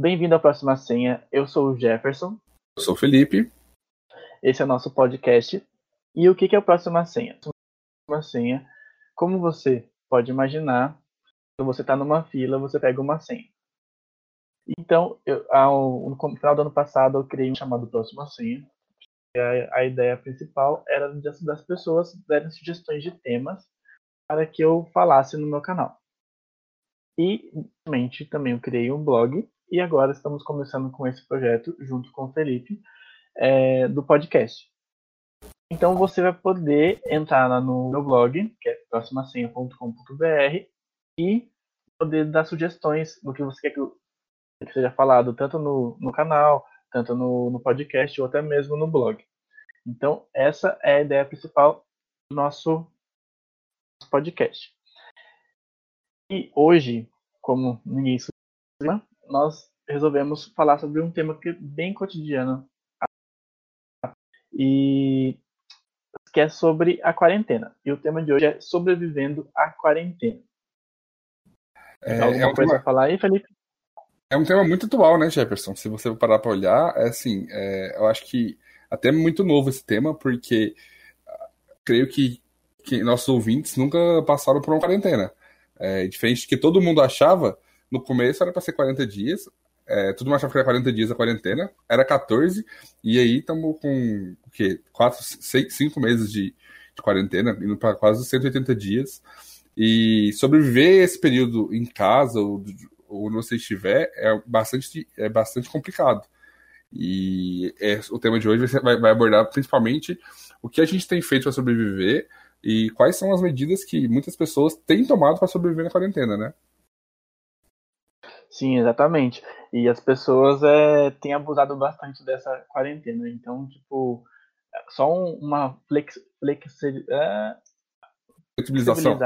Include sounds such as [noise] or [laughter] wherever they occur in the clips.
Bem-vindo à próxima senha. Eu sou o Jefferson. Eu sou o Felipe. Esse é o nosso podcast. E o que é a próxima senha? A próxima senha, como você pode imaginar, quando você está numa fila, você pega uma senha. Então, eu, ao, no final do ano passado, eu criei um chamado Próxima Senha. A, a, ideia principal era das pessoas darem sugestões de temas para que eu falasse no meu canal. E, realmente, também eu criei um blog e agora estamos começando com esse projeto, junto com o Felipe, é, do podcast. Então você vai poder entrar lá no meu blog, que é proximasenha.com.br, e poder dar sugestões do que você quer que seja falado, tanto no, no canal, tanto no, no podcast, ou até mesmo no blog. Então, essa é a ideia principal do nosso podcast. E hoje, como ninguém sabe, nós resolvemos falar sobre um tema que é bem cotidiano e que é sobre a quarentena. E o tema de hoje é sobrevivendo à quarentena. É, Alguma é um coisa tema... falar aí, Felipe? É um tema muito atual, né, Jefferson? Se você parar para olhar, é assim, é, eu acho que até é muito novo esse tema, porque ah, creio que, que nossos ouvintes nunca passaram por uma quarentena. É, diferente do que todo mundo achava, no começo era para ser 40 dias, é, todo mundo achava que era 40 dias a quarentena, era 14, e aí estamos com o quê? 4, 6, 5 meses de, de quarentena, indo para quase 180 dias. E sobreviver esse período em casa ou, ou onde você estiver é bastante, é bastante complicado. E é, o tema de hoje vai, vai abordar principalmente o que a gente tem feito para sobreviver e quais são as medidas que muitas pessoas têm tomado para sobreviver na quarentena, né? Sim, exatamente. E as pessoas é, têm abusado bastante dessa quarentena. Então, tipo, só uma flex, flex, é, flexibilização.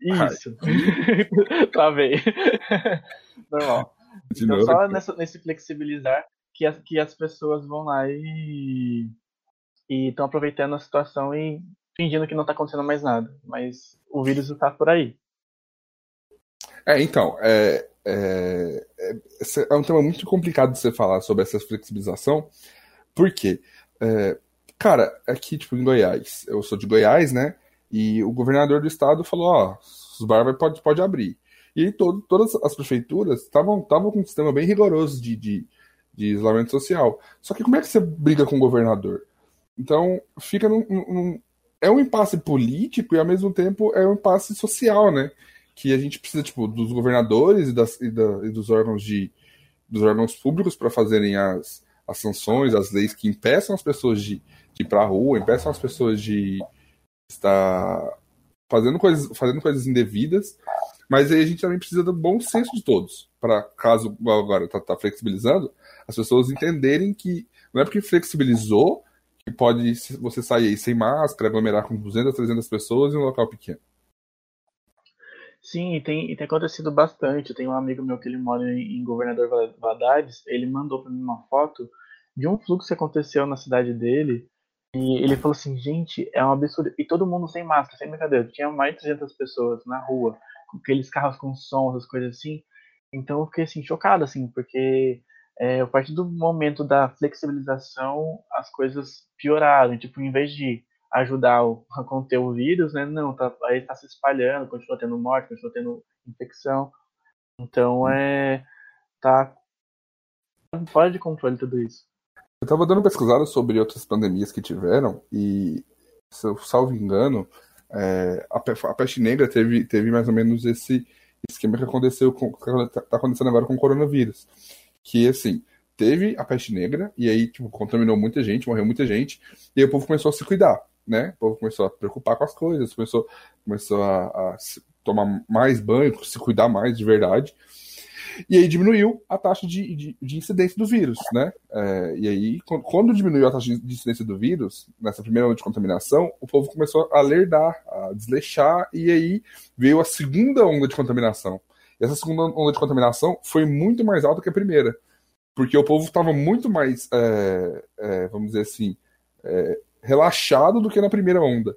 Isso. [laughs] Travei. [laughs] Normal. De então, só nessa, nesse flexibilizar que as, que as pessoas vão lá e estão aproveitando a situação e fingindo que não está acontecendo mais nada. Mas o vírus está por aí. É, então, é, é, é, é, um tema muito complicado de você falar sobre essa flexibilização, porque, é, cara, aqui, tipo, em Goiás, eu sou de Goiás, né? E o governador do estado falou: ó, os bares pode, pode abrir. E todo, todas as prefeituras estavam com um sistema bem rigoroso de, de, de, isolamento social. Só que como é que você briga com o governador? Então, fica num, num, É um impasse político e, ao mesmo tempo, é um impasse social, né? Que a gente precisa tipo dos governadores e, das, e, da, e dos órgãos de dos órgãos públicos para fazerem as, as sanções, as leis que impeçam as pessoas de, de ir para a rua, impeçam as pessoas de estar fazendo coisas, fazendo coisas indevidas. Mas aí a gente também precisa do bom senso de todos, para caso agora está tá flexibilizando, as pessoas entenderem que não é porque flexibilizou que pode você sair aí sem máscara, aglomerar com 200, 300 pessoas em um local pequeno. Sim, e tem, e tem acontecido bastante. Tem um amigo meu que ele mora em, em Governador Valadares, ele mandou para mim uma foto de um fluxo que aconteceu na cidade dele. E ele falou assim, gente, é um absurdo. E todo mundo sem máscara, sem brincadeira. Tinha mais de 300 pessoas na rua, com aqueles carros com som, essas coisas assim. Então eu fiquei assim, chocado, assim, porque é, a partir do momento da flexibilização, as coisas pioraram. Tipo, em vez de ajudar a conter o vírus, né? Não, tá, aí está se espalhando, continua tendo morte, continua tendo infecção. Então é. tá fora de controle tudo isso. Eu estava dando pesquisada sobre outras pandemias que tiveram e, se eu salvo engano, é, a, a, peste negra teve, teve mais ou menos esse esquema que aconteceu com que tá, tá acontecendo agora com o coronavírus. Que assim, teve a peste negra e aí tipo, contaminou muita gente, morreu muita gente, e aí o povo começou a se cuidar né? O povo começou a preocupar com as coisas, começou, começou a, a tomar mais banho, se cuidar mais de verdade. E aí diminuiu a taxa de, de, de incidência do vírus, né? É, e aí, quando, quando, diminuiu a taxa de incidência do vírus, nessa primeira onda de contaminação, o povo começou a lerdar, a desleixar, e aí veio a segunda onda de contaminação. E essa segunda onda de contaminação foi muito mais alta que a primeira, porque o povo estava muito mais, é, é, vamos dizer assim, é, relaxado do que na primeira onda.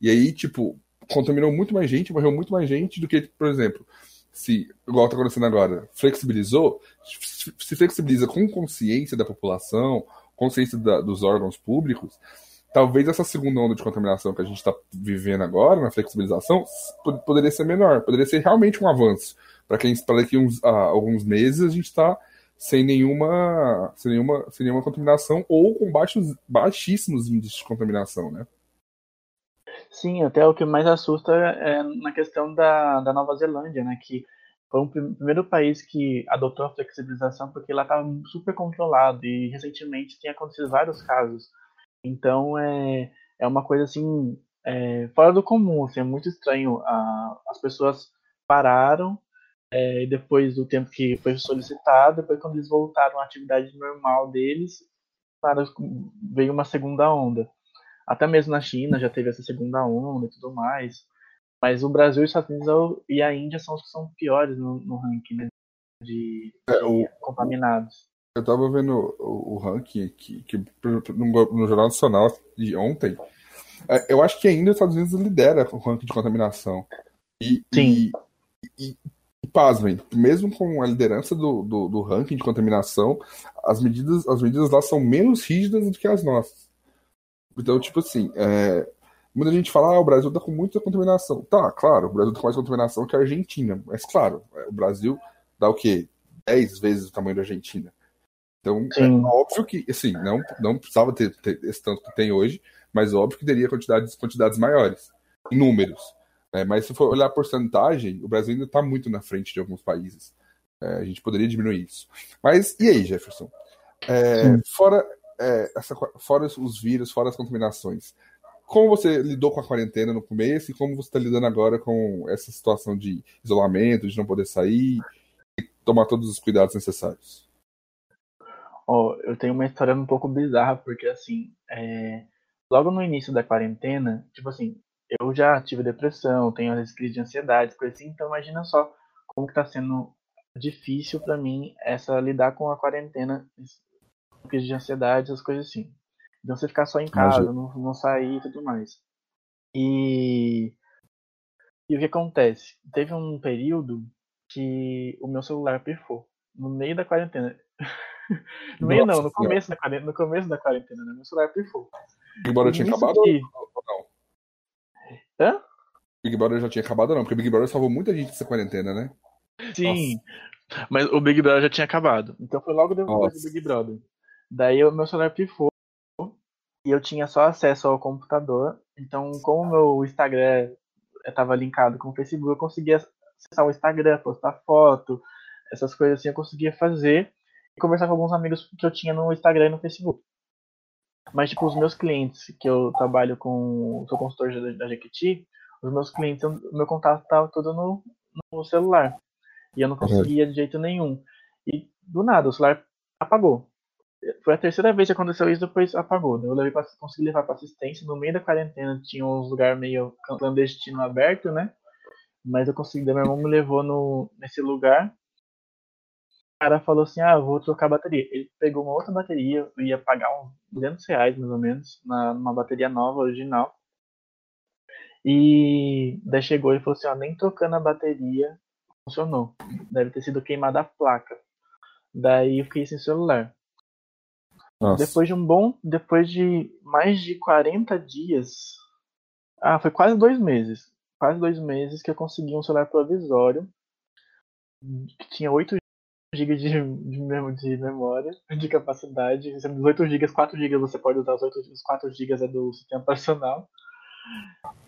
E aí, tipo, contaminou muito mais gente, morreu muito mais gente do que, por exemplo, se, igual está acontecendo agora, flexibilizou, se flexibiliza com consciência da população, consciência da, dos órgãos públicos, talvez essa segunda onda de contaminação que a gente está vivendo agora, na flexibilização, poderia ser menor, poderia ser realmente um avanço. Para quem para daqui uns, ah, alguns meses a gente está sem nenhuma, sem nenhuma, sem nenhuma contaminação ou com baixos, baixíssimos índices de contaminação, né? Sim, até o que mais assusta é na questão da, da Nova Zelândia, né? Que foi o primeiro país que adotou a flexibilização porque lá estava super controlado e recentemente tem acontecido vários casos. Então é, é uma coisa assim é, fora do comum, assim, é muito estranho. A, as pessoas pararam é, depois do tempo que foi solicitado, depois quando eles voltaram à atividade normal deles, para, veio uma segunda onda. Até mesmo na China já teve essa segunda onda e tudo mais. Mas o Brasil, os Estados Unidos e a Índia são os que são piores no, no ranking né, de, é, o, contaminados. Eu tava vendo o, o ranking aqui, que, no, no, Jornal Nacional de ontem. É, eu acho que ainda os Estados Unidos lidera o ranking de contaminação. E, Sim. E, e, e pasmem, mesmo com a liderança do, do, do, ranking de contaminação, as medidas, as medidas lá são menos rígidas do que as nossas. Então, tipo assim, é, muita gente fala, ah, o Brasil tá com muita contaminação. Tá, claro, o Brasil tá com mais contaminação que a Argentina. Mas, claro, o Brasil dá o quê? 10 vezes o tamanho da Argentina. Então, é Sim. é óbvio que, assim, não, não precisava ter, ter, esse tanto que tem hoje, mas óbvio que teria quantidades, quantidades maiores, em números. É, mas se for olhar a porcentagem, o Brasil ainda está muito na frente de alguns países. É, a gente poderia diminuir isso. Mas e aí, Jefferson? É, fora, é, essa, fora os vírus, fora as contaminações, como você lidou com a quarentena no começo e como você está lidando agora com essa situação de isolamento, de não poder sair e tomar todos os cuidados necessários? Oh, eu tenho uma história um pouco bizarra, porque assim, é... logo no início da quarentena, tipo assim, eu já tive depressão, tenho as crises de ansiedade, coisa assim, então imagina só como que tá sendo difícil para mim essa lidar com a quarentena, crise de ansiedade, essas coisas assim. Então você ficar só em casa, não, não sair e tudo mais. E e o que acontece? Teve um período que o meu celular pifou no meio da quarentena. [laughs] No meio não, no começo, da quarentena, no começo da quarentena, né? Meu celular pifou. Big Brother tinha acabado que... Hã? Big Brother já tinha acabado não? Porque Big Brother salvou muita gente dessa quarentena, né? Sim, Nossa. mas o Big Brother já tinha acabado. Então foi logo depois Nossa. do Big Brother. Daí o meu celular pifou e eu tinha só acesso ao computador. Então, como o meu Instagram estava linkado com o Facebook, eu conseguia acessar o Instagram, postar foto, essas coisas assim eu conseguia fazer conversar com alguns amigos que eu tinha no Instagram e no Facebook. Mas, tipo, os meus clientes, que eu trabalho com. sou consultor da, da Jequiti, os meus clientes, o meu contato estava todo no, no celular. E eu não conseguia de jeito nenhum. E do nada, o celular apagou. Foi a terceira vez que aconteceu isso, depois apagou. Eu levei pra, consegui levar para assistência. No meio da quarentena tinha uns lugares meio clandestino aberto, né? Mas eu consegui, meu irmão me levou no, nesse lugar cara falou assim: Ah, vou trocar a bateria. Ele pegou uma outra bateria, ia pagar uns 200 reais mais ou menos, na, numa bateria nova, original. E daí chegou e falou assim: Ó, nem trocando a bateria funcionou. Deve ter sido queimada a placa. Daí eu fiquei sem celular. Nossa. Depois de um bom. Depois de mais de 40 dias. Ah, foi quase dois meses. Quase dois meses que eu consegui um celular provisório. Que tinha 8 GB de, de, de memória, de capacidade. Dos 8 GB, 4 GB você pode usar, os, 8, os 4 GB é do sistema operacional.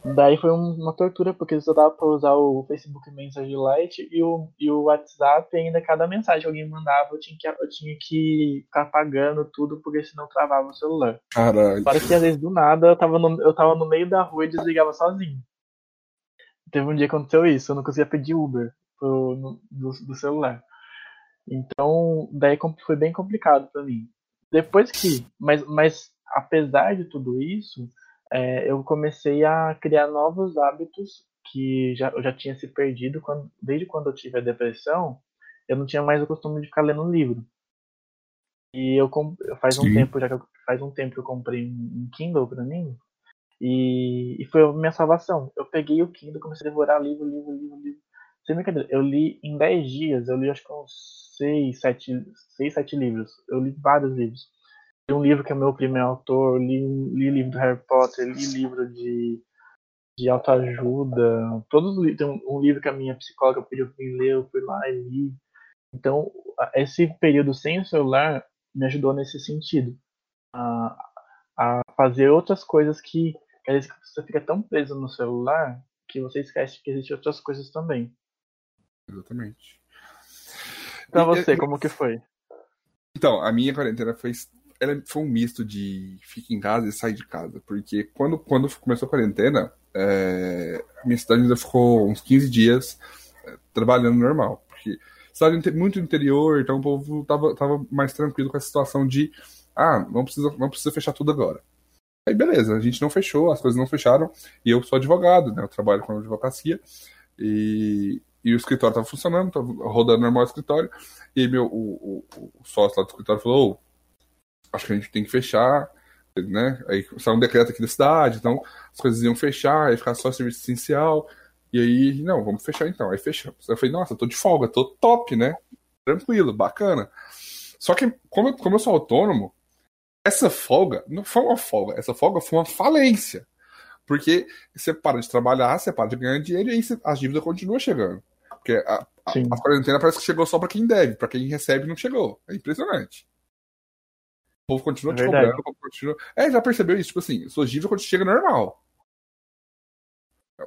Daí foi uma tortura, porque só dava pra usar o Facebook Message Lite e o, e o WhatsApp, e ainda cada mensagem que alguém mandava eu tinha que, eu tinha que ficar pagando tudo, porque senão travava o celular. Caralho. Para que às vezes do nada eu tava, no, eu tava no meio da rua e desligava sozinho. Teve um dia que aconteceu isso, eu não conseguia pedir Uber pro, no, do, do celular. Então, daí foi bem complicado para mim. Depois que, mas, mas apesar de tudo isso, é, eu comecei a criar novos hábitos que já, eu já tinha se perdido quando, desde quando eu tive a depressão. Eu não tinha mais o costume de ficar lendo livro. E eu faz um Sim. tempo já que eu, faz um tempo que eu comprei um Kindle para mim e, e, foi a minha salvação. Eu peguei o Kindle, comecei a devorar livro, livro, livro, livro sem brincadeira, eu li em 10 dias, eu li acho que uns 6, 7, 6, 7 livros. Eu li vários livros. Li um livro que é meu primeiro autor, li, li livro do Harry Potter, li livro de, de autoajuda. Todos tem um, livro que a minha psicóloga pediu para mim ler, eu fui lá e li. Então, esse período sem o celular me ajudou nesse sentido. A, a fazer outras coisas que, que às vezes você fica tão preso no celular que você esquece que existem outras coisas também. Exatamente. Pra você, como que foi? Então, a minha quarentena foi, ela foi um misto de fica em casa e sai de casa. Porque quando, quando começou a quarentena, é, a minha cidade ainda ficou uns 15 dias é, trabalhando normal. Porque cidade muito interior, então o povo tava, tava mais tranquilo com a situação de ah, não precisa, não precisa fechar tudo agora. Aí beleza, a gente não fechou, as coisas não fecharam, e eu sou advogado, né? Eu trabalho com advocacia, e, e o escritório estava funcionando, estava rodando normal o escritório, e meu, o, o, o sócio lá do escritório falou, oh, acho que a gente tem que fechar, né? Aí saiu um decreto aqui da cidade, então as coisas iam fechar, aí ficar só serviço essencial, e aí, não, vamos fechar então. Aí fechamos. Eu falei, nossa, tô de folga, tô top, né? Tranquilo, bacana. Só que, como eu, como eu sou autônomo, essa folga não foi uma folga, essa folga foi uma falência. Porque você para de trabalhar, você para de ganhar dinheiro e aí você, as dívidas continuam chegando. Porque a, a, a, quarentena parece que chegou só para quem deve, para quem recebe não chegou. É impressionante. O povo continua é te cobrando, o povo continua. É, já percebeu isso? Tipo assim, suas dívidas quando chega normal.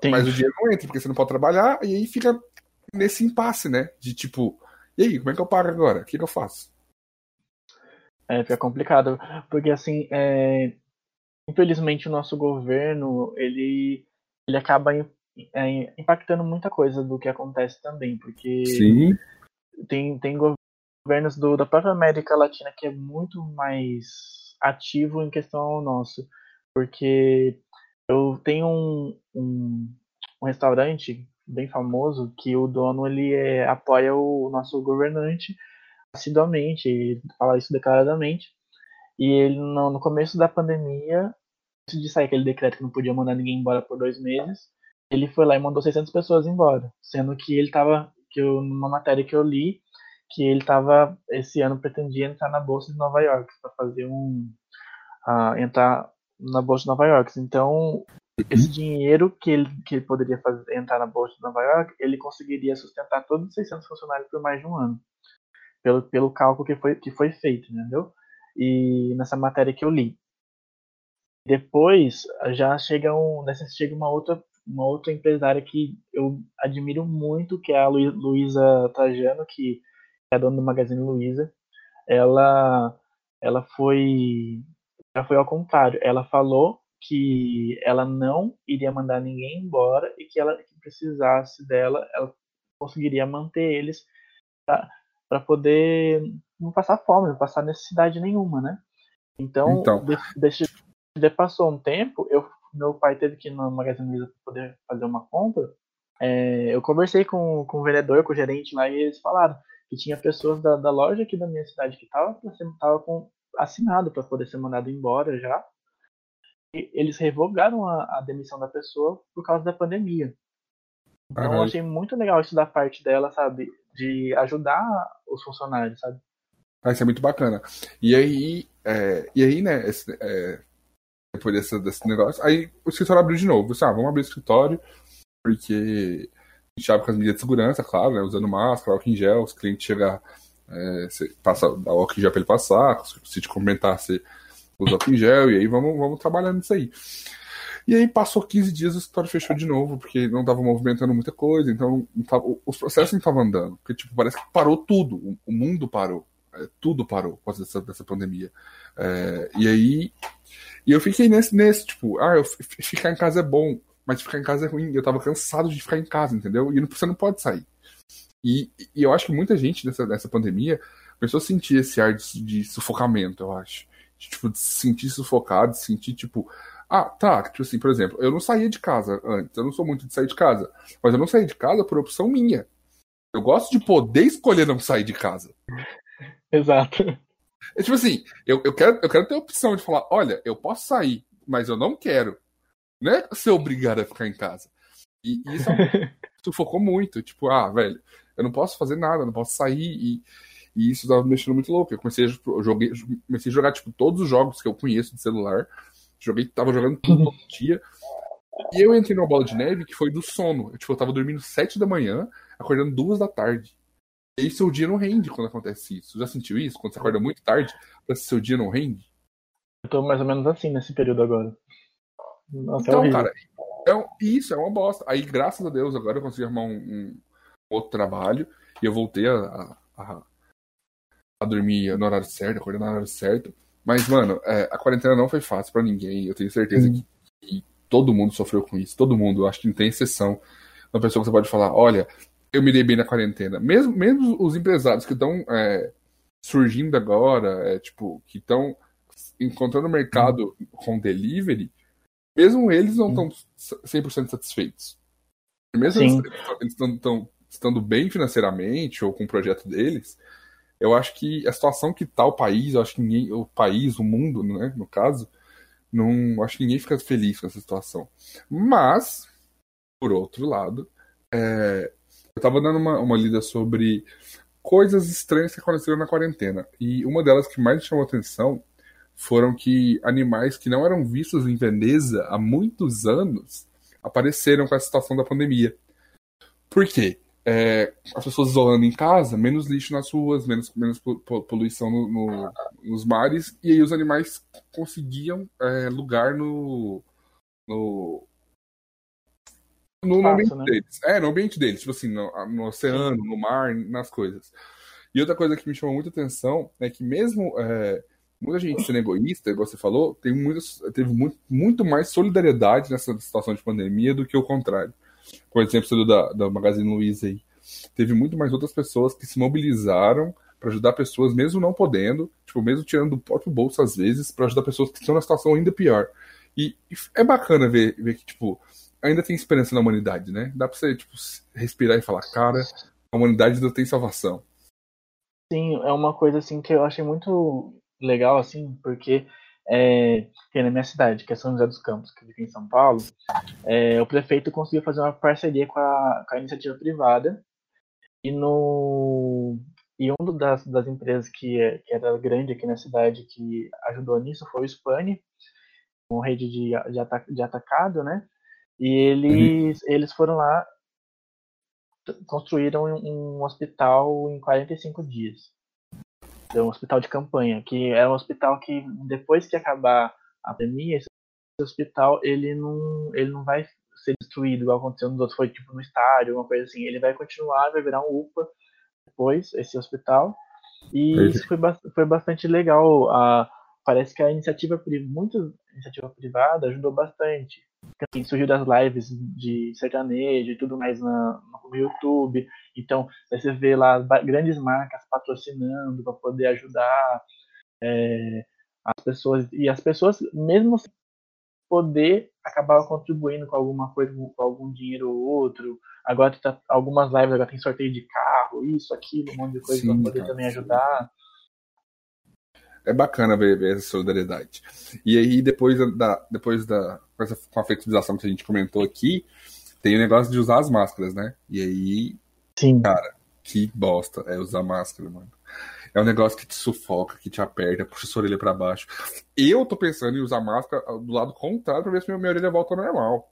Sim. Mas o dinheiro não entra, porque você não pode trabalhar, e aí fica nesse impasse, né? De tipo, e aí, como é que eu pago agora? O que, que eu faço? É, fica complicado, porque assim, é... infelizmente o nosso governo, ele, ele acaba é, impactando muita coisa do que acontece também, porque Sim. Tem, tem governos do, da própria América Latina que é muito mais ativo em questão ao nosso, porque eu tenho um, um, um restaurante bem famoso que o dono ele é, apoia o nosso governante assiduamente, ele fala isso declaradamente. E ele, no, no começo da pandemia, antes de sair aquele decreto que não podia mandar ninguém embora por dois meses, ele foi lá e mandou 600 pessoas embora. Sendo que ele estava, que eu, numa matéria que eu li, que ele estava, esse ano, pretendia entrar na Bolsa de Nova York, para fazer um. Uh, entrar na Bolsa de Nova York. Então, esse dinheiro que ele, que ele poderia fazer, entrar na Bolsa de Nova York, ele conseguiria sustentar todos os 600 funcionários por mais de um ano pelo, pelo cálculo que foi, que foi feito, entendeu? E nessa matéria que eu li. Depois já chega, um, chega uma, outra, uma outra empresária que eu admiro muito, que é a Luísa Trajano, que é a dona do Magazine Luiza. Ela, ela foi, ela foi ao contrário. Ela falou que ela não iria mandar ninguém embora e que ela que precisasse dela, ela conseguiria manter eles para poder não passar fome, não passar necessidade nenhuma, né? Então, então. De, de, passou um tempo, eu, meu pai teve que ir no Magazine Luiza para poder fazer uma compra. É, eu conversei com, com o vendedor, com o gerente lá, e eles falaram que tinha pessoas da, da loja aqui da minha cidade que estavam tava com assinado para poder ser mandado embora já. E eles revogaram a, a demissão da pessoa por causa da pandemia. Então uhum. eu achei muito legal isso da parte dela, sabe? De ajudar os funcionários, sabe? Ah, isso é muito bacana. E aí, é, e aí né, esse, é, depois desse, desse negócio, aí o escritório abriu de novo. Disse, ah, vamos abrir o escritório, porque a gente abre com as medidas de segurança, claro, né, usando máscara, álcool em gel, os clientes chegam, é, passa dá álcool em gel para ele passar, se te comentar, você usa álcool em gel, e aí vamos, vamos trabalhando nisso aí. E aí passou 15 dias, o escritório fechou de novo, porque não estava movimentando muita coisa, então tava, os processos não estavam andando. Porque, tipo, parece que parou tudo, o, o mundo parou. É, tudo parou por causa dessa, dessa pandemia. É, e aí. E eu fiquei nesse, nesse, tipo, ah, eu, ficar em casa é bom, mas ficar em casa é ruim. Eu tava cansado de ficar em casa, entendeu? E você não pode sair. E, e eu acho que muita gente nessa, nessa pandemia começou a sentir esse ar de, de sufocamento, eu acho. De, tipo, de se sentir sufocado, de se sentir, tipo, ah, tá. Tipo assim, por exemplo, eu não saía de casa antes. Eu não sou muito de sair de casa. Mas eu não saí de casa por opção minha. Eu gosto de poder escolher não sair de casa. [laughs] Exato. É tipo assim, eu, eu, quero, eu quero ter a opção de falar: olha, eu posso sair, mas eu não quero. Não é ser obrigado a ficar em casa. E, e isso [laughs] sufocou muito. Tipo, ah, velho, eu não posso fazer nada, não posso sair. E, e isso tava me deixando muito louco. Eu comecei a, eu joguei, comecei a jogar, tipo, todos os jogos que eu conheço de celular. Joguei, tava jogando tudo todo dia. E eu entrei numa bola de neve que foi do sono. Eu, tipo, eu tava dormindo sete da manhã, acordando duas da tarde. E aí seu dia não rende quando acontece isso. Já sentiu isso? Quando você acorda muito tarde, pra seu dia não rende? Eu tô mais ou menos assim nesse período agora. Nossa, então, é cara, é um, isso é uma bosta. Aí, graças a Deus, agora eu consegui arrumar um, um outro trabalho e eu voltei a, a, a, dormir no horário certo, acordar no horário certo. Mas, mano, é, a quarentena não foi fácil para ninguém. Eu tenho certeza que, que, todo mundo sofreu com isso. Todo mundo. Eu acho que não tem exceção. Uma pessoa que você pode falar, olha, eu me dei bem na quarentena. Mesmo, mesmo os empresários que estão é, surgindo agora, é, tipo, que estão encontrando mercado com delivery, mesmo eles não estão 100% satisfeitos. Mesmo Sim. eles estão estando bem financeiramente ou com o projeto deles, eu acho que a situação que está o país, eu acho que ninguém, o país, o mundo, né, no caso, não acho que ninguém fica feliz com essa situação. Mas, por outro lado, é, eu estava dando uma, uma lida sobre coisas estranhas que aconteceram na quarentena. E uma delas que mais me chamou atenção foram que animais que não eram vistos em Veneza há muitos anos apareceram com a situação da pandemia. Por quê? É, as pessoas isolando em casa, menos lixo nas ruas, menos, menos poluição no, no, nos mares, e aí os animais conseguiam é, lugar no, no, no, Espaço, ambiente né? deles. É, no ambiente deles, tipo assim, no, no oceano, no mar, nas coisas. E outra coisa que me chamou muita atenção é que mesmo é, muita gente sendo egoísta, igual você falou, tem muitos, teve muito, muito mais solidariedade nessa situação de pandemia do que o contrário. Por exemplo, da, da Magazine Luiza aí. Teve muito mais outras pessoas que se mobilizaram para ajudar pessoas, mesmo não podendo, tipo, mesmo tirando do próprio bolso às vezes, para ajudar pessoas que estão na situação ainda pior. E, e, é bacana ver, ver que, tipo, ainda tem esperança na humanidade, né? Dá pra você, tipo, respirar e falar, cara, a humanidade ainda tem salvação. Sim, é uma coisa, assim, que eu achei muito legal, assim, porque é, na minha cidade, que é São José dos Campos, que fica em São Paulo, é, o prefeito conseguiu fazer uma parceria com a, com a iniciativa privada e no e um das, das empresas que, é, que era grande aqui na cidade que ajudou nisso foi o Spani, uma rede de, de, de atacado, né? E eles, uhum. eles foram lá, construíram um hospital em 45 dias um hospital de campanha, que é um hospital que depois que acabar a pandemia, esse hospital ele não, ele não vai ser destruído igual aconteceu nos outros, foi tipo no estádio, uma coisa assim. Ele vai continuar, vai virar um UPA depois, esse hospital. E isso foi, foi bastante legal. A, parece que a iniciativa, muito iniciativa privada ajudou bastante. Assim, surgiu das lives de sertanejo e tudo mais na, no YouTube. Então, você vê lá grandes marcas patrocinando para poder ajudar é, as pessoas. E as pessoas, mesmo sem poder, acabavam contribuindo com alguma coisa, com algum dinheiro ou outro. Agora, tá, algumas lives agora tem sorteio de carro, isso, aquilo, um monte de coisa para poder também ajudar. É bacana ver, ver, essa solidariedade. E aí, depois da, depois da com a flexibilização que a gente comentou aqui, tem o negócio de usar as máscaras, né? E aí Sim. Cara, que bosta é usar máscara, mano. É um negócio que te sufoca, que te aperta, puxa sua orelha pra baixo. Eu tô pensando em usar máscara do lado contrário pra ver se minha, minha orelha volta ao normal.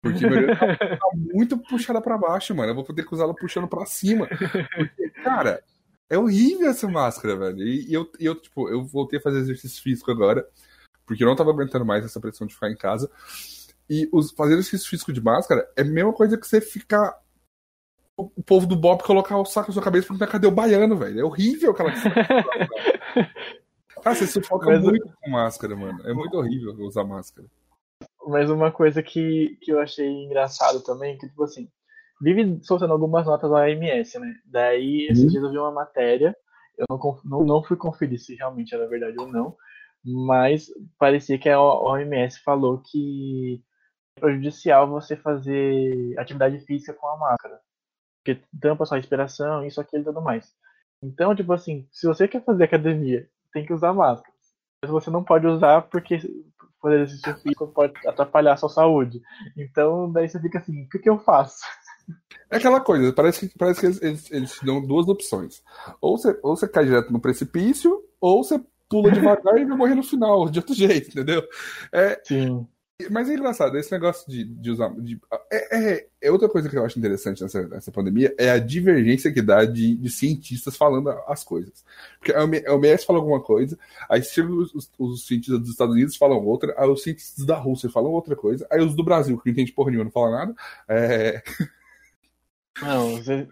Porque minha orelha tá, [laughs] tá muito puxada pra baixo, mano. Eu vou ter que usá-la puxando pra cima. Porque, cara, é horrível essa máscara, velho. E, eu, eu, tipo, eu voltei a fazer exercício físico agora, porque eu não tava aguentando mais essa pressão de ficar em casa. E os, fazer exercício físico de máscara é a mesma coisa que você ficar o povo do Bob colocar o saco na sua cabeça e perguntar cadê o baiano, velho. É horrível aquela [laughs] Cara, você sufoca Mas, muito com máscara, mano. É muito horrível usar máscara. Mas uma coisa que, que eu achei engraçado também, que tipo assim, vive soltando algumas notas da OMS, né? Daí, esses uhum. dias eu vi uma matéria, eu não, não, não fui conferir se realmente era verdade ou não, mas parecia que a OMS falou que é prejudicial você fazer atividade física com a máscara porque tampa sua respiração, isso, aquilo e tudo mais. Então, tipo assim, se você quer fazer academia, tem que usar máscara. Mas você não pode usar porque fazer exercício físico pode atrapalhar a sua saúde. Então, daí você fica assim, o que, que eu faço? É aquela coisa, parece que, parece que eles, eles, eles te dão duas opções. Ou você, ou você cai direto no precipício, ou você pula devagar e vai morrer no final, de outro [laughs] jeito, entendeu? É, Sim. Mas é engraçado, esse negócio de, de usar. De, é, é, é, outra coisa que eu acho interessante nessa, nessa pandemia é a divergência que dá de, de cientistas falando as coisas. Porque a OMS fala alguma coisa, aí os, os, os, cientistas dos Estados Unidos falam outra, aí os cientistas da Rússia falam outra coisa, aí os do Brasil, que não entende porra nenhuma, não fala nada. É... [laughs] Não, você.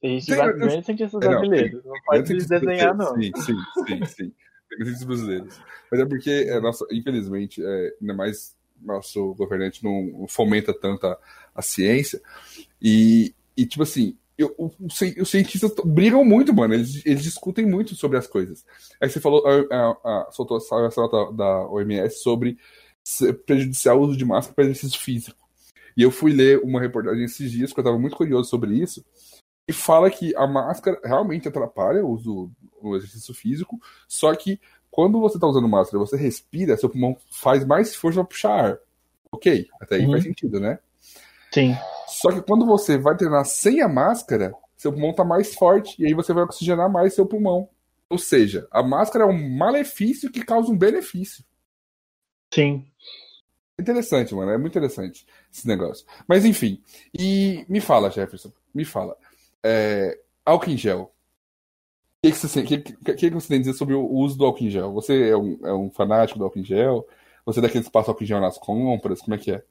Existe grandes cientistas brasileiros. Não, não pode desenhar, não. Sim, sim, sim, sim. Cientistas brasileiros. Mas é porque, é, nossa, infelizmente, é, ainda mais nosso governante não fomenta tanto a, a ciência. E, e, tipo assim, eu, os, os cientistas brigam muito, mano. Eles, eles discutem muito sobre as coisas. Aí você falou, a, a, a, soltou essa nota da OMS sobre prejudicial o uso de máscara para exercício físico. E eu fui ler uma reportagem esses dias, porque eu estava muito curioso sobre isso, e fala que a máscara realmente atrapalha o uso do exercício físico, só que quando você está usando máscara, você respira, seu pulmão faz mais força para puxar ar. Ok, até aí uhum. faz sentido, né? Sim. Só que quando você vai treinar sem a máscara, seu pulmão está mais forte e aí você vai oxigenar mais seu pulmão. Ou seja, a máscara é um malefício que causa um benefício. Sim. Interessante, mano. É muito interessante esse negócio. Mas enfim. E me fala, Jefferson. Me fala. É, álcool em gel que, que, você, que, que, que você tem a dizer sobre o uso do álcool em gel? Você é um, é um fanático do álcool em gel? Você é daqueles que passam álcool em gel nas compras? Como é que é?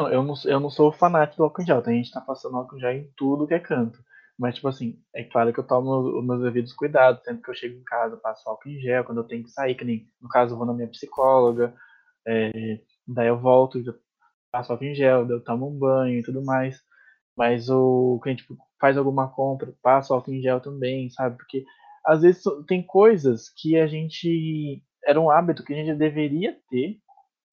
Não, eu não, eu não sou fanático do álcool em gel. Tem gente que tá passando álcool em gel em tudo que é canto. Mas, tipo assim, é claro que eu tomo os meus devidos cuidados. Sempre que eu chego em casa, passo álcool em gel. Quando eu tenho que sair, que nem, no caso, eu vou na minha psicóloga. É, daí eu volto, passo álcool em gel, daí eu tomo um banho e tudo mais. Mas o cliente tipo, faz alguma compra, passa álcool em gel também, sabe? Porque às vezes tem coisas que a gente. Era um hábito que a gente deveria ter,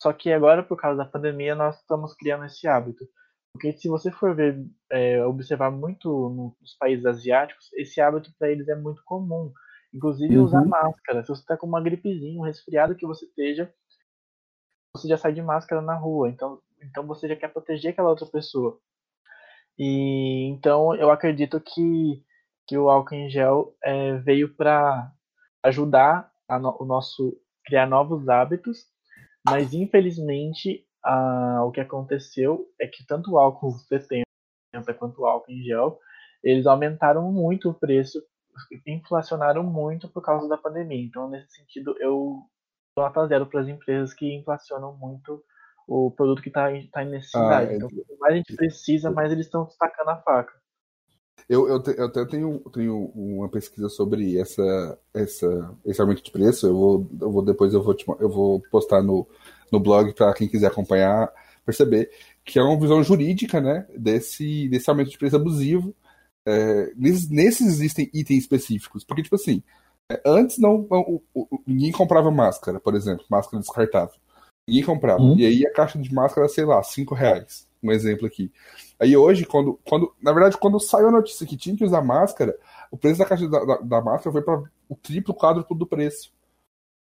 só que agora, por causa da pandemia, nós estamos criando esse hábito. Porque se você for ver, é, observar muito nos países asiáticos, esse hábito para eles é muito comum. Inclusive uhum. usar máscara. Se você está com uma gripezinha, um resfriado que você esteja, você já sai de máscara na rua. Então, então você já quer proteger aquela outra pessoa. E então eu acredito que, que o álcool em gel é, veio para ajudar no, o nosso criar novos hábitos, mas infelizmente a, o que aconteceu é que tanto o álcool 70 quanto o álcool em gel eles aumentaram muito o preço, inflacionaram muito por causa da pandemia. Então nesse sentido eu nota zero para as empresas que inflacionam muito o produto que está tá em necessidade. Ah, então, quanto mais a gente precisa, mais eles estão destacando a faca. Eu, eu, te, eu até tenho, tenho uma pesquisa sobre essa, essa, esse aumento de preço. Eu vou, eu vou depois eu vou, te, eu vou postar no, no blog para quem quiser acompanhar, perceber que é uma visão jurídica né, desse, desse aumento de preço abusivo. É, nesses, nesses existem itens específicos. Porque, tipo assim, antes não, não ninguém comprava máscara, por exemplo, máscara descartável. Ninguém comprava. Uhum. E aí a caixa de máscara, sei lá, 5 reais. Um exemplo aqui. Aí hoje, quando, quando. Na verdade, quando saiu a notícia que tinha que usar máscara, o preço da caixa da, da, da máscara foi para o triplo, quádruplo do preço.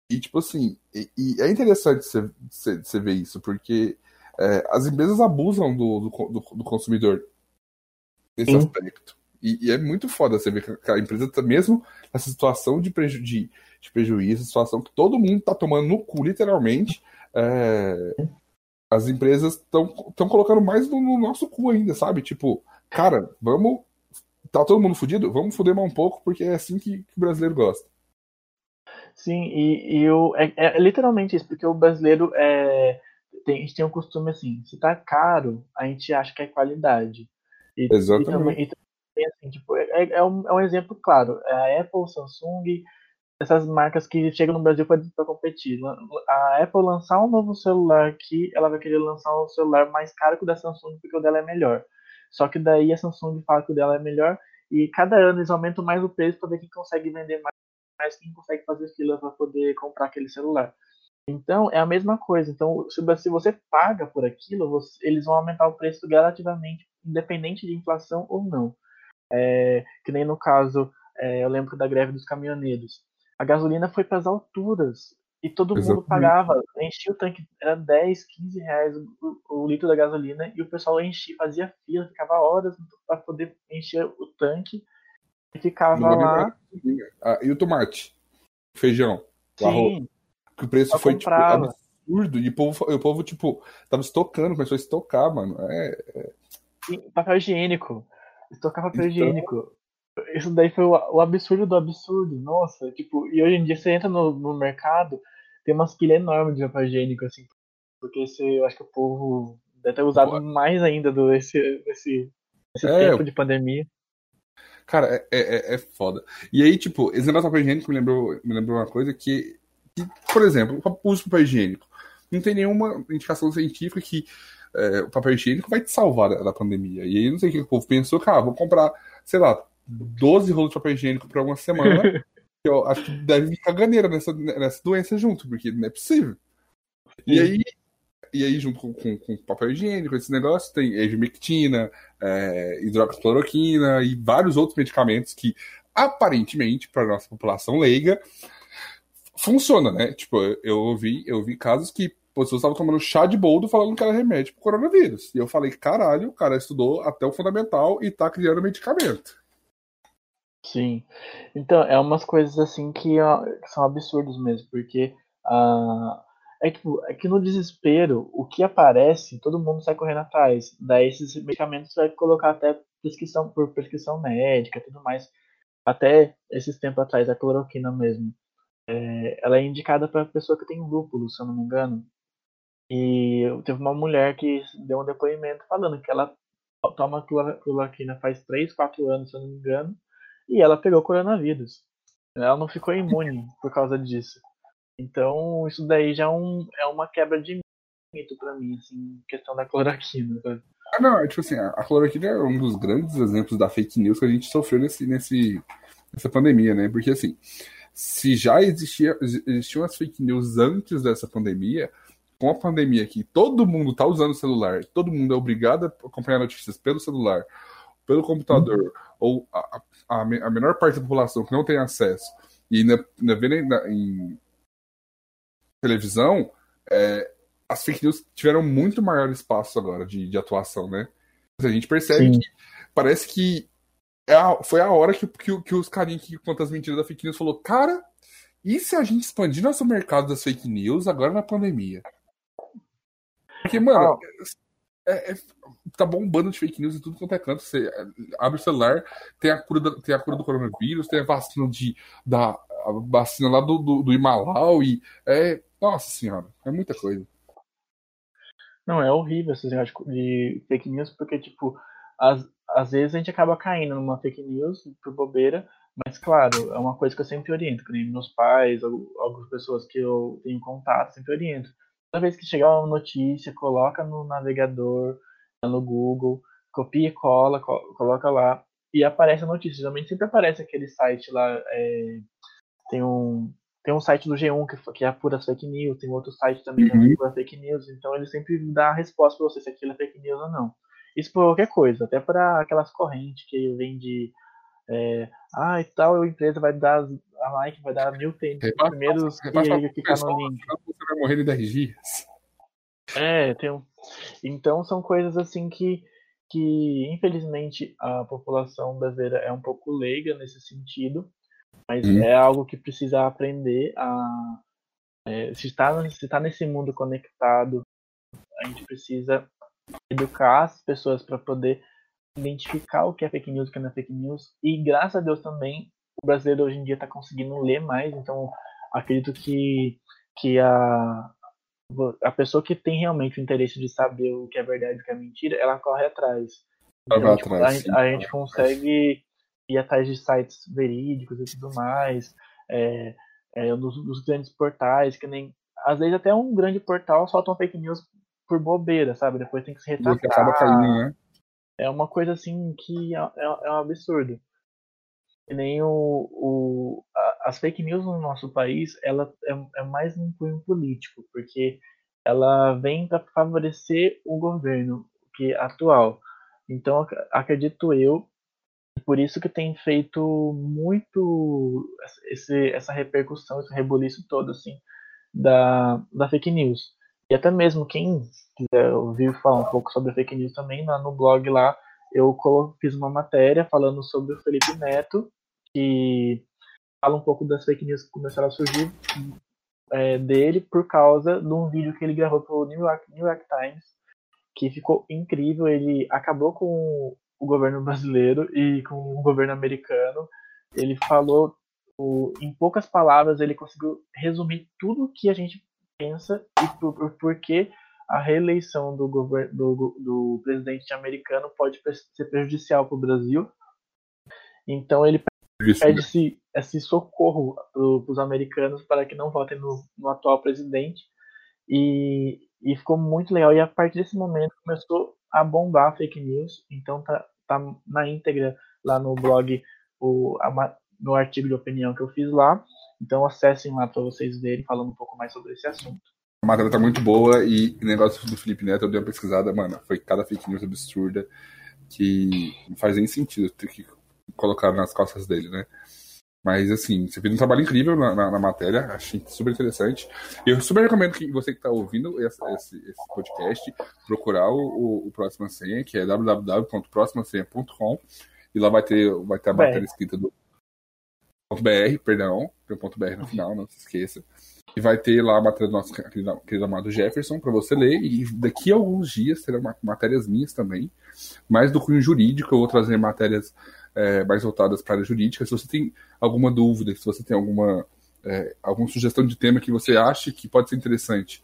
E, tipo assim, e, e é interessante você ver isso, porque é, as empresas abusam do, do, do, do consumidor nesse Sim. aspecto. E, e, é muito foda você ver que a empresa tá mesmo nessa situação de, preju de, de prejuízo, situação que todo mundo tá tomando no cu, literalmente, é, as empresas estão colocando mais no, no, nosso cu ainda, sabe? Tipo, cara, vamos. Tá todo mundo fudido? Vamos fuder mais um pouco, porque é assim que, que o brasileiro gosta. Sim, e, e eu, é, é, literalmente isso, porque o brasileiro é, tem, a gente tem um costume assim, se tá caro, a gente acha que é qualidade. E, Exatamente. E também, e também, assim, tipo, é, é, um, é um exemplo claro. A Apple, Samsung, essas marcas que chegam no Brasil para competir. A Apple lançar um novo celular aqui, ela vai querer lançar um celular mais caro que o da Samsung porque o dela é melhor. Só que daí a Samsung fala que o dela é melhor e cada ano eles aumentam mais o preço para ver quem consegue vender mais, mais quem consegue fazer fila para poder comprar aquele celular. Então é a mesma coisa. Então se você paga por aquilo, você, eles vão aumentar o preço gradativamente, independente de inflação ou não. É, que nem no caso, é, eu lembro da greve dos caminhoneiros a gasolina foi para as alturas. E todo mundo Exatamente. pagava, enchia o tanque, era 10, 15 reais o, o litro da gasolina, e o pessoal enchia, fazia fila, ficava horas para poder encher o tanque, e ficava lá. Ah, e o tomate? O feijão? O arroz? Que o preço foi, tipo, absurdo. E o povo, o povo, tipo, tava estocando, começou a estocar, mano. É, E papel higiênico. Estocar papel Então- higiênico. Isso daí foi o, absurdo do absurdo. Nossa, tipo, e hoje em dia você entra no, no mercado, tem umas pilhas enormes de papel higiênico, assim. Porque esse, eu acho que o povo deve ter usado Pô. mais ainda do, esse, esse, esse É, tempo de pandemia. Cara, é, é, é foda. E aí, tipo, esse negócio do papel higiênico me lembrou, me lembrou uma coisa que, que, por exemplo, o uso do papel higiênico. Não tem nenhuma indicação científica que é, o papel higiênico vai te salvar da, da pandemia. E aí, não sei o que o povo pensou, cara, vou comprar, sei lá, 12 rolos de papel higiênico por uma semana. [laughs] que eu acho que deve ficar ganeira nessa, nessa doença junto, porque não é possível. E aí, e aí junto com, com, com papel higiênico, esse negócio, tem ivermectina, é, hidroxicloroquina e vários outros medicamentos que, aparentemente, para nossa população leiga, funciona, né? Tipo, eu, eu ouvi, eu ouvi casos que pessoas estavam tomando chá de boldo falando que era remédio pro coronavírus. E eu falei, caralho, o cara estudou até o fundamental e tá criando medicamento. Sim. Então, é umas coisas assim que, ó, que são absurdos mesmo, porque ah, é, tipo, é que no desespero, o que aparece, todo mundo sai correndo atrás. Daí esses medicamentos vai colocar até prescrição por prescrição médica tudo mais. Até esses tempos atrás, a cloroquina mesmo. É, ela é indicada para pessoa que tem lúpulo, se eu não me engano. E teve uma mulher que deu um depoimento falando que ela toma cloro- cloroquina faz 3, 4 anos, se eu não me engano, e ela pegou coronavírus. Ela não ficou imune [laughs] por causa disso. Então, isso daí já é, um, é uma quebra de mito pra mim, assim, questão da cloroquina. sabe? Ah, não, é tipo assim, a a cloroquina é um dos grandes exemplos da fake news que a gente sofreu nesse, nesse, nessa pandemia, né? Porque assim, se já existia, existiam as fake news antes dessa pandemia, com a pandemia aqui, todo mundo tá usando o celular, todo mundo é obrigado a acompanhar notícias pelo celular, pelo computador, ou a, a, a menor parte da população que não tem acesso, e ainda, ainda vê na- em televisão, é, as fake news tiveram muito maior espaço agora de, de atuação, né? A gente percebe Sim. que parece que é a- foi a hora que, que, que os carinhas que contam as mentiras da fake news falou, cara, e se a gente expandir nosso mercado das fake news agora na pandemia? Porque, mano, é- é- tá bombando de fake news em tudo quanto é canto. Você é, abre o celular, tem a cura, da- tem a cura do coronavírus, tem a vacina de, da a vacina lá do, do, do Himalau e é, nossa senhora, é muita coisa. Não, é horrível esses negócios de fake news, porque, tipo, às, às vezes a gente acaba caindo numa fake news por bobeira, mas, claro, é uma coisa que eu sempre oriento, que nem meus pais, algumas pessoas que eu tenho contato, sempre oriento. Toda vez que chegar uma notícia, coloca no navegador, no Google, copia e cola, co- coloca lá, e aparece a notícia. Geralmente sempre aparece aquele site lá, é, tem um tem um site do G1 que, que apura as fake news, tem outro site também que Uhum. apura fake news, então ele sempre dá a resposta pra você se aquilo é fake news ou não. Isso por qualquer coisa, até para aquelas correntes que vem de é, ah, e tal empresa vai dar a like, vai dar mil tem Repassa- primeiros que repassa clicar pessoa, no link. Você vai morrer em 10 dias. É, tem um... Então são coisas assim que, que infelizmente a população brasileira é um pouco leiga nesse sentido, mas Hum. é algo que precisa aprender a é, se está se tá nesse mundo conectado, a gente precisa educar as pessoas para poder identificar o que é fake news e o que não é fake news. E graças a Deus também o brasileiro hoje em dia está conseguindo ler mais, então acredito que que a a pessoa que tem realmente o interesse de saber o que é verdade e o que é mentira, ela corre atrás. Ela vai tipo, atrás, a, gente- sim. a gente consegue ir atrás de sites verídicos e tudo mais, é, é, nos, nos grandes portais, que nem. Às vezes até um grande portal solta uma fake news por bobeira, sabe? Depois tem que se Você acaba caindo, retratar. né? É uma coisa assim que é, é, é um absurdo. Que nem o, o, a- as fake news no nosso país, ela é, é mais um cunho político, porque ela vem para favorecer o governo que é atual. Então, ac- acredito eu, por isso que tem feito muito esse, essa repercussão, esse rebuliço todo, assim, da, da fake news. E até mesmo quem quiser ouvir falar um pouco sobre fake news também, lá no blog lá, eu fiz uma matéria falando sobre o Felipe Neto, que fala um pouco das fake news que começaram a surgir é, dele por causa de um vídeo que ele gravou para o New York, New York Times, que ficou incrível. Ele acabou com o governo brasileiro e com o governo americano. Ele falou, o, em poucas palavras, ele conseguiu resumir tudo que a gente pensa e por, por, que a reeleição do, do, do presidente americano pode ser prejudicial para o Brasil. Então ele pede esse, esse socorro para os americanos para que não votem no, no atual presidente. E, e, ficou muito legal. E a partir desse momento começou a bombar fake news. Então tá, tá na íntegra lá no blog, o, a, no artigo de opinião que eu fiz lá. Então acessem lá para vocês verem falando um pouco mais sobre esse assunto. A matéria tá muito boa e o negócio do Felipe Neto eu dei uma pesquisada, mano, foi cada fake news absurda que não faz nem sentido ter que colocar nas costas dele, né? Mas, assim, você fez um trabalho incrível na, na, na matéria, achei super interessante. Eu super recomendo que você que está ouvindo esse, esse, esse, podcast procurar o, o, o Próxima Senha, que é www.proximasenha.com e lá vai ter, vai ter a matéria escrita do .br, perdão, tem .br no final, não se esqueça. E vai ter lá a matéria do nosso querido, querido amado Jefferson para você ler. E daqui a alguns dias terão matérias minhas também, mais do cunho jurídico. Eu vou trazer matérias é, mais voltadas para a área jurídica. Se você tem alguma dúvida, se você tem alguma, é, alguma sugestão de tema que você acha que pode ser interessante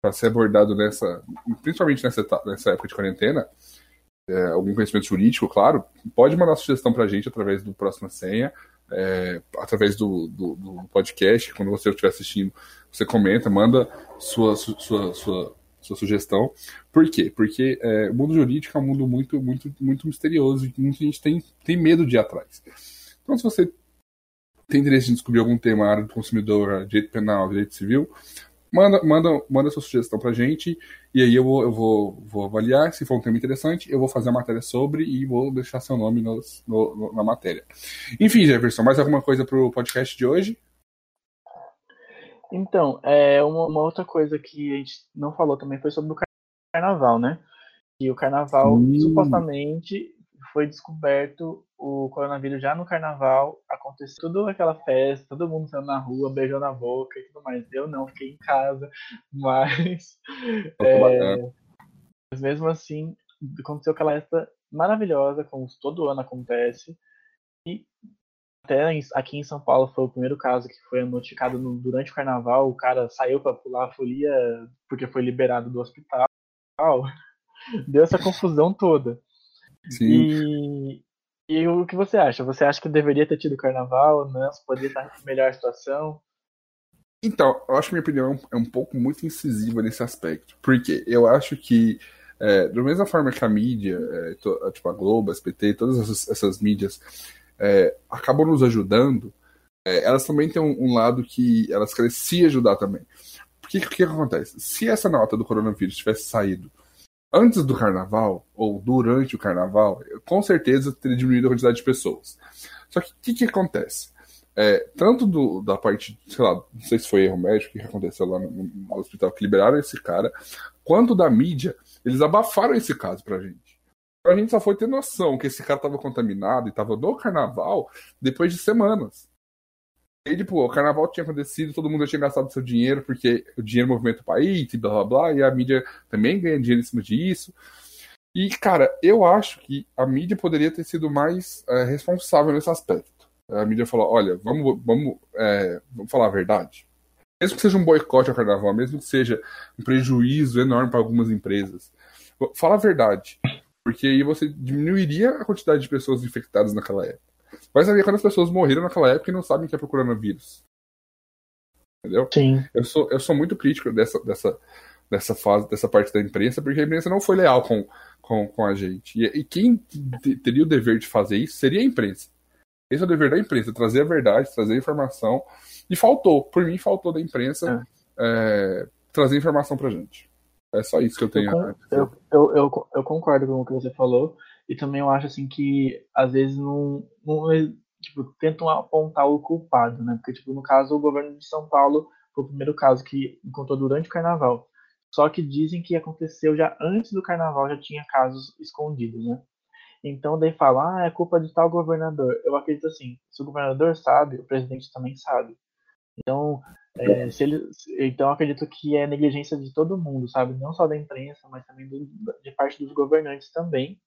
para ser abordado nessa, principalmente nessa, nessa época de quarentena, é, algum conhecimento jurídico, claro, pode mandar sugestão para a gente através do Próxima Senha, é, através do, do, do, podcast, quando você estiver assistindo, você comenta, manda sua, sua, sua, sua sugestão. Por quê? Porque é, o mundo jurídico é um mundo muito, muito, muito misterioso e muita gente tem, tem medo de ir atrás. Então, se você tem interesse em descobrir algum tema, área do consumidor, direito penal, direito civil, manda, manda, manda sua sugestão pra gente e aí eu vou, eu vou, vou avaliar. Se for um tema interessante, eu vou fazer a matéria sobre e vou deixar seu nome no, no, na matéria. Enfim, Jefferson, mais alguma coisa pro podcast de hoje? Então, é, uma, uma, outra coisa que a gente não falou também foi sobre o carnaval, né? E o carnaval, Sim. supostamente, foi descoberto o coronavírus já no carnaval, aconteceu toda aquela festa, todo mundo saindo na rua, beijando na boca e tudo mais. Eu não, fiquei em casa, [laughs] mas. É, mas mesmo assim, aconteceu aquela festa maravilhosa, como todo ano acontece. E até aqui em São Paulo foi o primeiro caso que foi notificado no, durante o carnaval. O cara saiu para pular a folia porque foi liberado do hospital. [laughs] Deu essa confusão toda. Sim. E, e o que você acha? Você acha que deveria ter tido carnaval? Não? Poderia estar em melhor situação? Então, eu acho que minha opinião é um pouco muito incisiva nesse aspecto. Porque eu acho que, é, da mesma forma que a mídia, é, to, tipo a Globo, a SPT, todas essas, essas mídias é, acabam nos ajudando, é, elas também têm um, um, lado que elas querem se ajudar também. Porque o que, que acontece? Se essa nota do coronavírus tivesse saído antes do carnaval, ou durante o carnaval, com certeza teria diminuído a quantidade de pessoas. Só que o que, que acontece? É, tanto do, da parte, sei lá, não sei se foi erro médico, o que aconteceu lá no, no, hospital, que liberaram esse cara, quanto da mídia, eles abafaram esse caso pra gente. A gente só foi ter noção que esse cara estava contaminado e estava no carnaval depois de semanas. E, tipo, o carnaval tinha acontecido, todo mundo tinha gastado seu dinheiro, porque o dinheiro movimenta o país e blá blá blá, e a mídia também ganha dinheiro em cima disso. E, cara, eu acho que a mídia poderia ter sido mais é, responsável nesse aspecto. A mídia falou: olha, vamos, vamos, é, vamos falar a verdade. Mesmo que seja um boicote ao carnaval, mesmo que seja um prejuízo enorme para algumas empresas, fala a verdade. Porque aí você diminuiria a quantidade de pessoas infectadas naquela época. Vai saber quantas pessoas morreram naquela época e não sabem que é pro coronavírus. Entendeu? Sim. Eu sou, eu sou muito crítico dessa, dessa, dessa fase, dessa parte da imprensa, porque a imprensa não foi leal com, com, com a gente. E, e quem teria o dever de fazer isso seria a imprensa. Esse é o dever da imprensa, trazer a verdade, trazer a informação. E faltou, por mim, faltou da imprensa é. É, trazer informação pra gente. É só isso que eu tenho. Eu, eu, eu, eu, eu concordo com o que você falou. E também eu acho assim que às vezes não, não tipo, tentam apontar o culpado, né? Porque, tipo, no caso, o governo de São Paulo foi o primeiro caso que encontrou durante o carnaval. Só que dizem que aconteceu já antes do carnaval, já tinha casos escondidos, né? Então daí fala, ah, é culpa de tal governador. Eu acredito assim, se o governador sabe, o presidente também sabe. Então, é, se ele, então acredito que é negligência de todo mundo, sabe? Não só da imprensa, mas também do, de parte dos governantes também.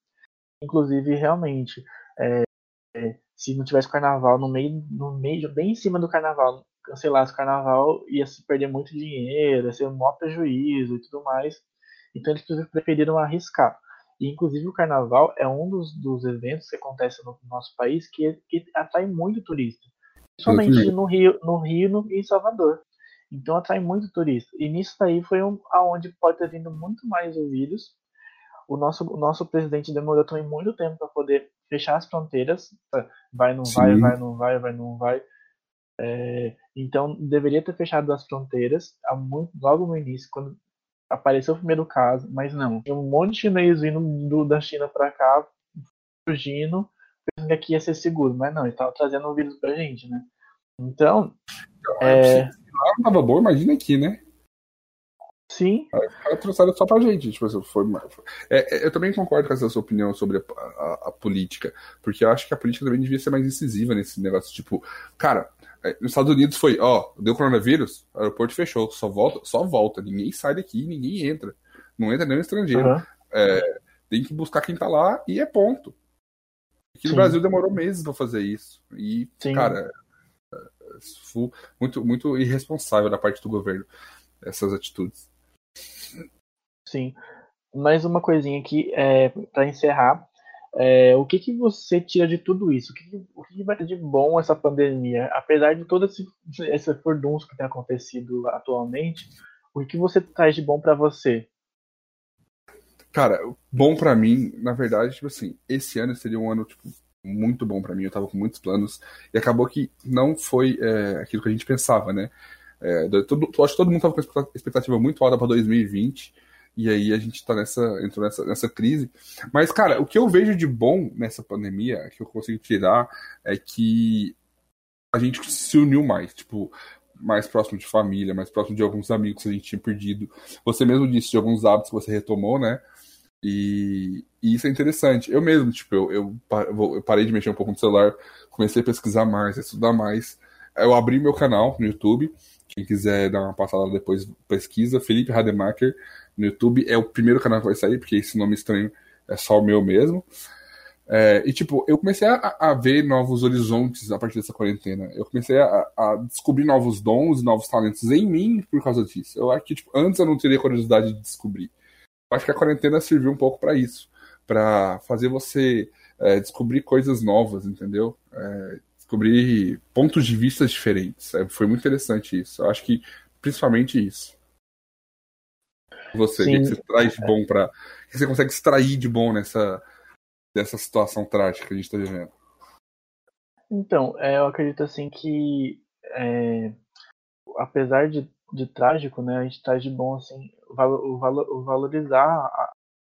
Inclusive, realmente, é, é, se não tivesse carnaval no meio, no meio, bem em cima do carnaval, cancelasse o carnaval, ia se perder muito dinheiro, ia ser um maior prejuízo e tudo mais. Então eles preferiram arriscar. E inclusive o carnaval é um dos, dos eventos que acontece no nosso país que, que atrai muito turista. Principalmente no Rio, no Rio e em Salvador. Então atrai muito turista. E nisso daí foi um, aonde pode ter vindo muito mais o vírus. O nosso, o nosso presidente demorou também muito tempo para poder fechar as fronteiras. Vai, não vai, vai, não vai, vai, não vai. É, então deveria ter fechado as fronteiras muito, logo no início, quando apareceu o primeiro caso, mas não. Tem um monte de chinês vindo do, da China para cá, fugindo, pensando que aqui ia ser seguro, mas não, ele tava trazendo o vírus pra gente, né? Então. É... Lá não tava bom, imagina aqui, né? Sim. Os caras trouxeram só pra gente. Tipo, assim, foi, é, é, eu também concordo com essa sua opinião sobre a, a, a, política, porque eu acho que a política também devia ser mais incisiva nesse negócio. Tipo, cara, é, nos Estados Unidos foi, ó, deu coronavírus, o aeroporto fechou, só volta, só volta, ninguém sai daqui, ninguém entra. Não entra nem um estrangeiro. Uhum. É, tem que buscar quem tá lá e é ponto. Aqui Sim. no Brasil demorou meses pra fazer isso. E, Sim. cara, foi muito, muito irresponsável da parte do governo essas atitudes. Sim. Mais uma coisinha aqui, é, para encerrar. É, o que, que você tira de tudo isso? O que, o que vai ter de bom essa pandemia? Apesar de todo esse, esse furdunço que tem acontecido atualmente, o que você traz de bom para você? Cara, bom para mim, na verdade, tipo assim, esse ano seria um ano tipo, muito bom para mim. Eu tava com muitos planos e acabou que não foi é, aquilo que a gente pensava, né? É, todo, acho que todo mundo tava com expectativa muito alta para 2020 e aí a gente tá nessa, entrou nessa, nessa crise. Mas, cara, o que eu vejo de bom nessa pandemia, que eu consigo tirar, é que a gente se uniu mais, tipo, mais próximo de família, mais próximo de alguns amigos que a gente tinha perdido. Você mesmo disse de alguns hábitos que você retomou, né? E, e isso é interessante. Eu mesmo, tipo, eu, eu, eu, parei de mexer um pouco no celular, comecei a pesquisar mais, a estudar mais. Eu abri meu canal no YouTube. Quem quiser dar uma passada depois, pesquisa. Felipe Rademacher no YouTube. É o primeiro canal que vai sair, porque esse nome estranho é só o meu mesmo. É, e, tipo, eu comecei a, a, ver novos horizontes a partir dessa quarentena. Eu comecei a, a, descobrir novos dons, novos talentos em mim por causa disso. Eu acho que, tipo, antes eu não teria curiosidade de descobrir. Eu acho que a quarentena serviu um pouco para isso. para fazer você é, descobrir coisas novas, entendeu? É, descobrir pontos de vista diferentes. É, foi muito interessante isso. Eu acho que, principalmente isso. Você, o que você traz de bom para. O que você consegue extrair de bom nessa dessa situação trágica que a gente está vivendo? Então, é, eu acredito assim que é, apesar de, de trágico, né, a gente traz de bom assim o valorizar a,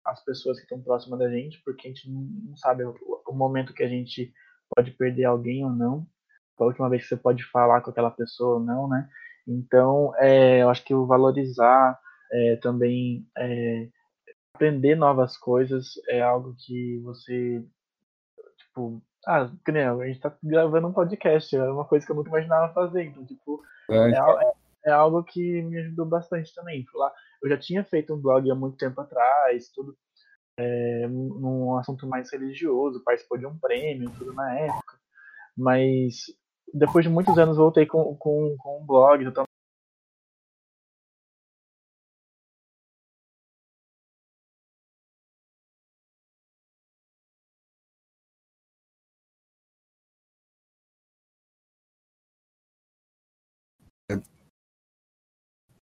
as pessoas que estão próximas da gente, porque a gente não sabe o, o, momento que a gente pode perder alguém ou não, a última vez que você pode falar com aquela pessoa ou não, né? Então, é, eu acho que o valorizar é, também é, aprender novas coisas é algo que você tipo ah, a gente tá gravando um podcast, é uma coisa que eu nunca imaginava fazer, então tipo é, é, é algo que me ajudou bastante também. Lá, eu já tinha feito um blog há muito tempo atrás, tudo é, num assunto mais religioso, participou de um prêmio, tudo na época, mas depois de muitos anos voltei com, com, com um blog, então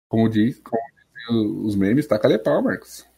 Como diz, como diz os memes, taca a pau, Marcos.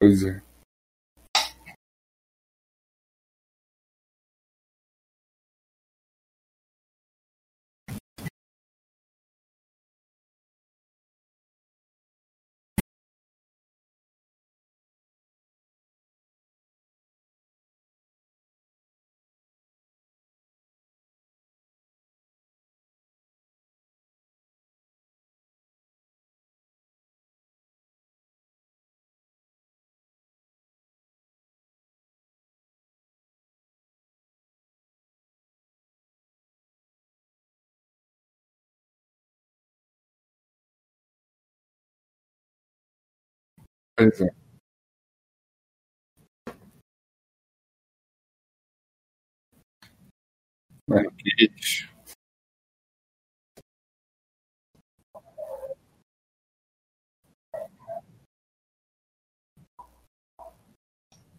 Pois Pois é.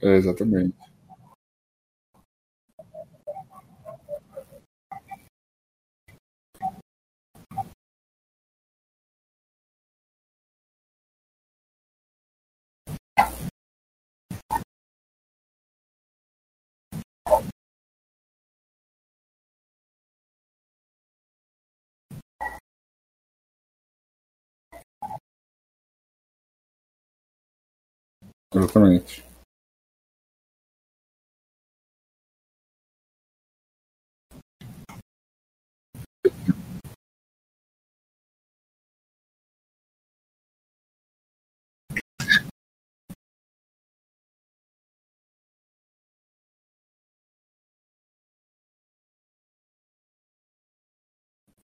É, exatamente. Exatamente.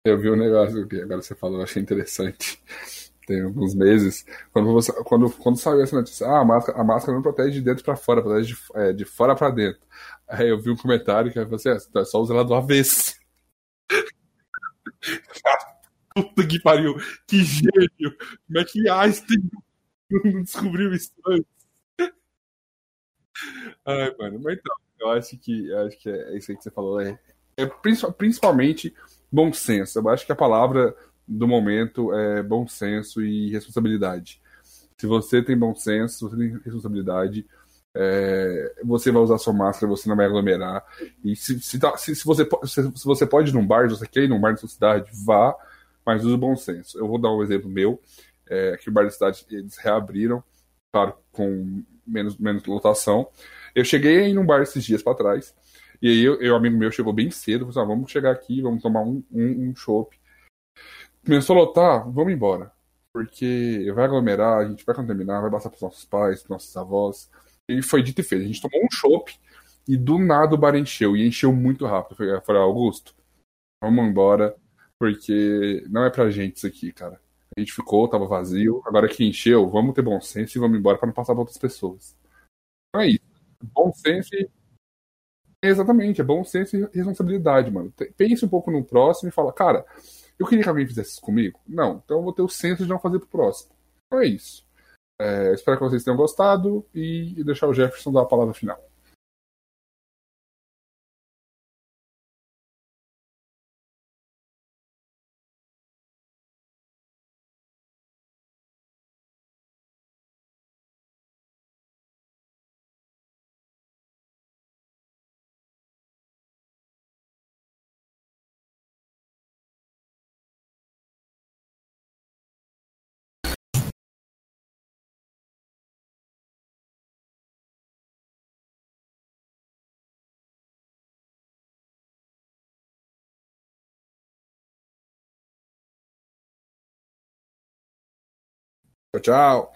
Eu vi um negócio que agora você falou, eu achei interessante. Tem alguns meses, quando, você, quando, quando saiu essa notícia, ah, a máscara, a máscara não protege de dentro para fora, protege de, é, de fora para dentro. Aí eu vi um comentário que você assim, é, só usa ela do avesso. [laughs] Puta que pariu, que gênio! Como é que Einstein não descobriu isso antes? Ai, mano, mas então, eu acho que, eu acho que é isso aí que você falou, é, é principalmente bom senso. Eu acho que a palavra do momento é bom senso e responsabilidade. Se você tem bom senso, você tem responsabilidade, é, você vai usar sua máscara, você não vai aglomerar. E se, se, tá, se, se você, se, se, você pode ir num bar, se você quer ir num bar da sua cidade, vá, mas use o bom senso. Eu vou dar um exemplo meu. É, aqui o bar da cidade, eles reabriram, claro, com menos, menos lotação. Eu cheguei aí num bar esses dias para trás, e aí eu, amigo meu chegou bem cedo, falou assim, ah, vamos chegar aqui, vamos tomar um, um, um chopp. Começou a lotar, vamos embora. Porque vai aglomerar, a gente vai contaminar, vai passar para os nossos pais, nossos avós. E foi dito e feito. A gente tomou um chopp e do nada o bar encheu. E encheu muito rápido. Eu falei, Augusto, vamos embora, porque não é pra gente isso aqui, cara. A gente ficou, tava vazio. Agora que encheu, vamos ter bom senso e vamos embora para não passar para outras pessoas. Então é isso. Bom senso e Exatamente, é bom senso e responsabilidade, mano. Pense um pouco no próximo e fala, cara, eu queria que alguém fizesse isso comigo? Não, então eu vou ter o senso de não fazer pro próximo. Então é isso. É, espero que vocês tenham gostado e deixar o Jefferson dar a palavra final. Tchau, tchau.